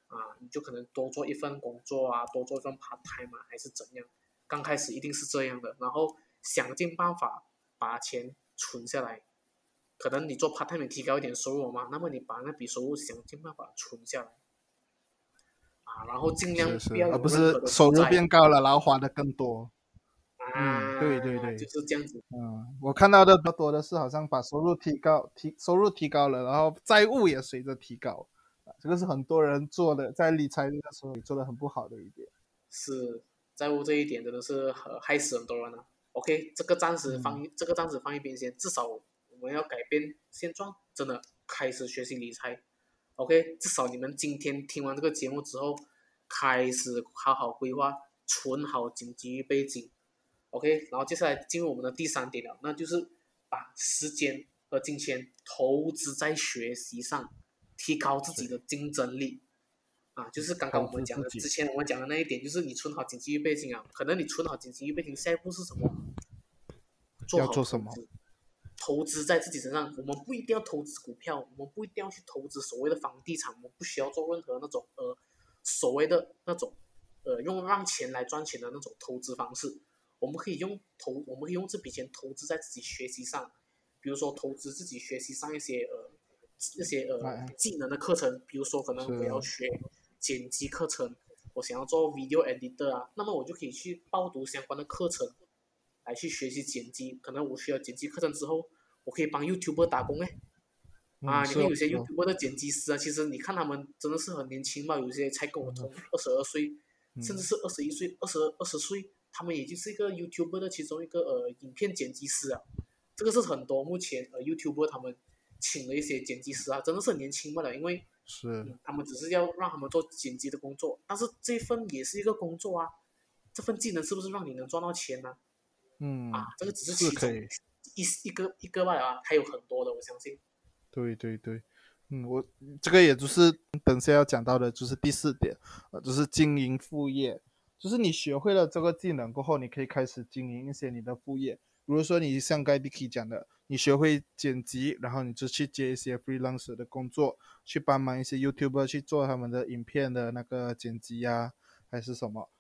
啊，你就可能多做一份工作啊，多做一份 part time 嘛，还是怎样？刚开始一定是这样的，然后想尽办法把钱存下来，可能你做 part time 提高一点收入嘛，那么你把那笔收入想尽办法存下来，啊，然后尽量不要而不是收入变高了，然后花的更多。嗯，对对对，就是这样子。嗯，我看到的比较多的是，好像把收入提高，提收入提高了，然后债务也随着提高，啊，这个是很多人做的，在理财的时候做的很不好的一点。是债务这一点真的是害死很多人了。OK，这个暂时放，这个暂时放一边先，至少我们要改变现状，真的开始学习理财。OK，至少你们今天听完这个节目之后，开始好好规划，存好紧急预备金。OK，然后接下来进入我们的第三点了，那就是把时间和金钱投资在学习上，提高自己的竞争力。啊，就是刚刚我们讲的，之前我们讲的那一点，就是你存好紧急预备金啊。可能你存好紧急预备金，下一步是什么？做好什么？投资在自己身上。我们不一定要投资股票，我们不一定要去投资所谓的房地产，我们不需要做任何那种呃所谓的那种呃用让钱来赚钱的那种投资方式。我们可以用投，我们可以用这笔钱投资在自己学习上，比如说投资自己学习上一些呃那些呃技能的课程，比如说可能我要学剪辑课程，我想要做 video editor 啊，那么我就可以去报读相关的课程，来去学习剪辑。可能我需要剪辑课程之后，我可以帮 YouTuber 打工哎，啊，你看有些 YouTuber 的剪辑师啊，其实你看他们真的是很年轻嘛，有些才跟我同二十二岁，甚至是二十一岁、二十二十岁。他们也就是一个 YouTuber 的其中一个呃影片剪辑师啊，这个是很多目前呃 YouTuber 他们请了一些剪辑师啊，真的是很年轻罢了，因为是他们只是要让他们做剪辑的工作，但是这份也是一个工作啊，这份技能是不是让你能赚到钱呢？嗯啊，这个只是其中一一个一个罢了啊，还有很多的，我相信。对对对，嗯，我这个也就是等下要讲到的，就是第四点，呃，就是经营副业。就是你学会了这个技能过后，你可以开始经营一些你的副业。比如说，你像盖 Bicky 讲的，你学会剪辑，然后你就去接一些 freelancer 的工作，去帮忙一些 YouTuber 去做他们的影片的那个剪辑呀，还是什么？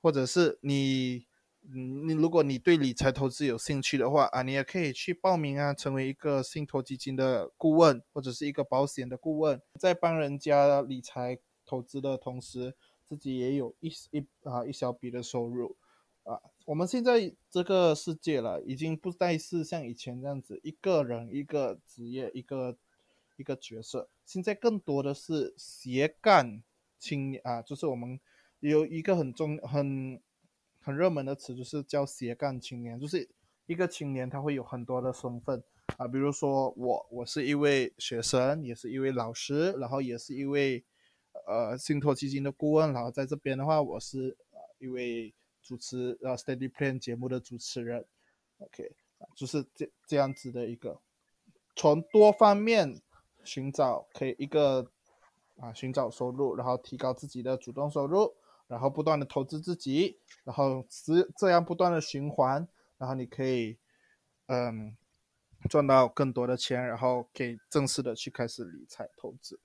或者是你，嗯，你如果你对理财投资有兴趣的话啊，你也可以去报名啊，成为一个信托基金的顾问，或者是一个保险的顾问，在帮人家理财投资的同时。自己也有一一啊一小笔的收入，啊，我们现在这个世界了，已经不再是像以前这样子一个人一个职业一个一个角色，现在更多的是斜杠青年啊，就是我们有一个很重很很热门的词，就是叫斜杠青年，就是一个青年他会有很多的身份。啊，比如说我我是一位学生，也是一位老师，然后也是一位呃信托基金的顾问，然后在这边的话，我是一位主持呃 Steady Plan 节目的主持人，OK 就是这这样子的一个从多方面寻找可以一个啊寻找收入，然后提高自己的主动收入。然后不断的投资自己，然后是这样不断的循环，然后你可以，嗯，赚到更多的钱，然后可以正式的去开始理财投资，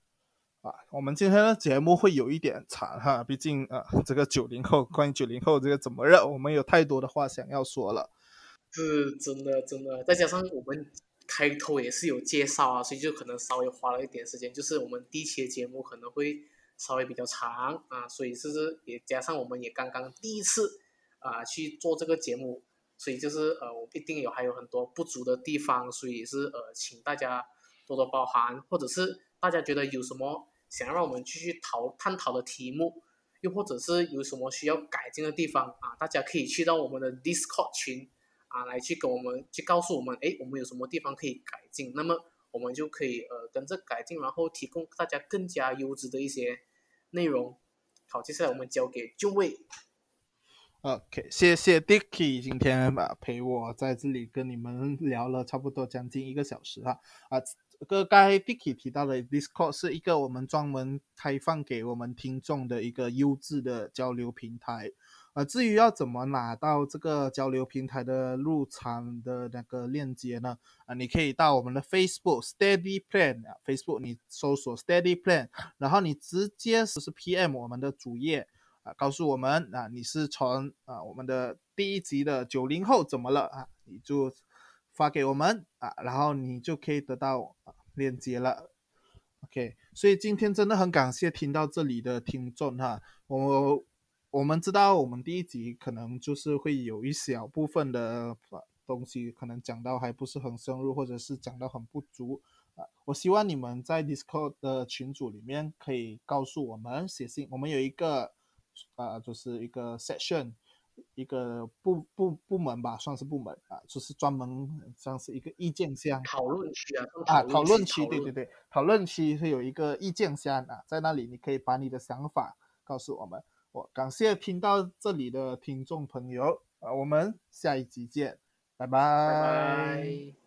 啊，我们今天的节目会有一点长哈，毕竟啊，这个九零后关于九零后这个怎么热，我们有太多的话想要说了，是真的真的，再加上我们开头也是有介绍啊，所以就可能稍微花了一点时间，就是我们第一期的节目可能会。稍微比较长啊，所以是也加上我们也刚刚第一次啊去做这个节目，所以就是呃我一定有还有很多不足的地方，所以是呃请大家多多包涵，或者是大家觉得有什么想要让我们继续讨探讨的题目，又或者是有什么需要改进的地方啊，大家可以去到我们的 Discord 群啊来去跟我们去告诉我们，哎我们有什么地方可以改进，那么。我们就可以呃跟着改进，然后提供大家更加优质的一些内容。好，接下来我们交给就位。OK，谢谢 Dicky 今天啊陪我在这里跟你们聊了差不多将近一个小时哈啊，个刚才 Dicky 提到的 Discord 是一个我们专门开放给我们听众的一个优质的交流平台。呃，至于要怎么拿到这个交流平台的入场的那个链接呢？啊，你可以到我们的 Facebook Steady Plan，Facebook 你搜索 Steady Plan，然后你直接就是 PM 我们的主页啊，告诉我们啊，你是从啊我们的第一集的九零后怎么了啊，你就发给我们啊，然后你就可以得到链接了。OK，所以今天真的很感谢听到这里的听众哈，我。我们知道，我们第一集可能就是会有一小部分的东西，可能讲到还不是很深入，或者是讲到很不足啊。我希望你们在 Discord 的群组里面可以告诉我们写信，我们有一个啊，就是一个 section，一个部部部门吧，算是部门啊，就是专门像是一个意见箱讨论区啊啊，讨论区，对对对，讨论区是有一个意见箱啊，在那里你可以把你的想法告诉我们。我感谢听到这里的听众朋友啊，我们下一集见，拜拜。